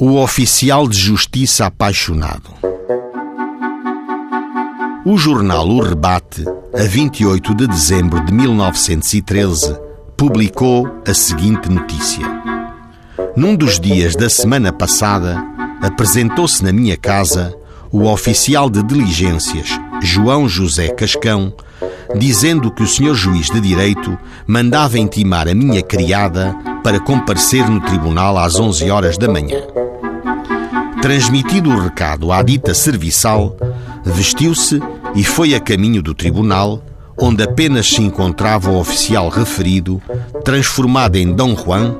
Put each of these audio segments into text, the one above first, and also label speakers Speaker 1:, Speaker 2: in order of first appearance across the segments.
Speaker 1: O oficial de justiça apaixonado. O jornal O Rebate, a 28 de dezembro de 1913, publicou a seguinte notícia. Num dos dias da semana passada, apresentou-se na minha casa o oficial de diligências, João José Cascão, dizendo que o senhor juiz de direito mandava intimar a minha criada para comparecer no tribunal às 11 horas da manhã. Transmitido o recado à dita serviçal, vestiu-se e foi a caminho do tribunal, onde apenas se encontrava o oficial referido, transformado em Dom Juan,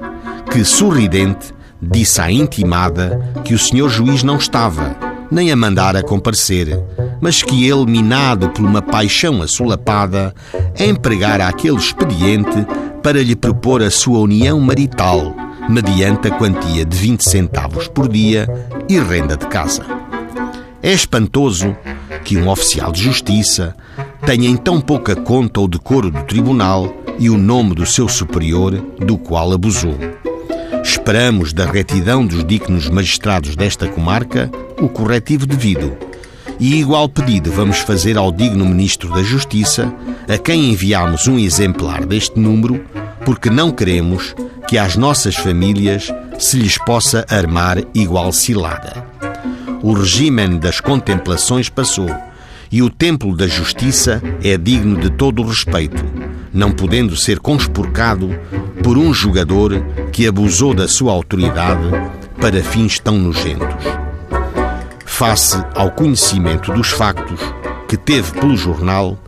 Speaker 1: que, sorridente, disse à intimada que o senhor juiz não estava, nem a mandara comparecer, mas que ele, minado por uma paixão assolapada, empregara aquele expediente para lhe propor a sua união marital mediante a quantia de 20 centavos por dia e renda de casa. É espantoso que um oficial de justiça tenha em tão pouca conta o decoro do tribunal e o nome do seu superior, do qual abusou. Esperamos da retidão dos dignos magistrados desta comarca o corretivo devido. E igual pedido vamos fazer ao digno Ministro da Justiça, a quem enviamos um exemplar deste número, porque não queremos que às nossas famílias se lhes possa armar igual cilada. O regime das contemplações passou e o templo da justiça é digno de todo o respeito, não podendo ser conspurcado por um jogador que abusou da sua autoridade para fins tão nojentos. Face ao conhecimento dos factos que teve pelo jornal,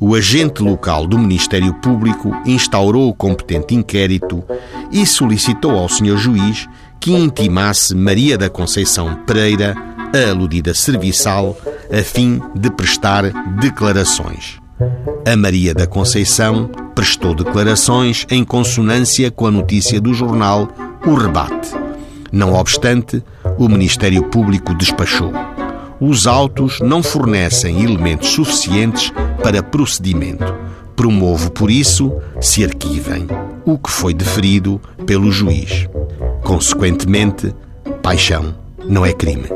Speaker 1: o agente local do Ministério Público instaurou o competente inquérito e solicitou ao Sr. Juiz que intimasse Maria da Conceição Pereira, a aludida serviçal, a fim de prestar declarações. A Maria da Conceição prestou declarações em consonância com a notícia do jornal O Rebate. Não obstante, o Ministério Público despachou os autos não fornecem elementos suficientes para procedimento. Promovo, por isso, se arquivem o que foi deferido pelo juiz. Consequentemente, paixão não é crime.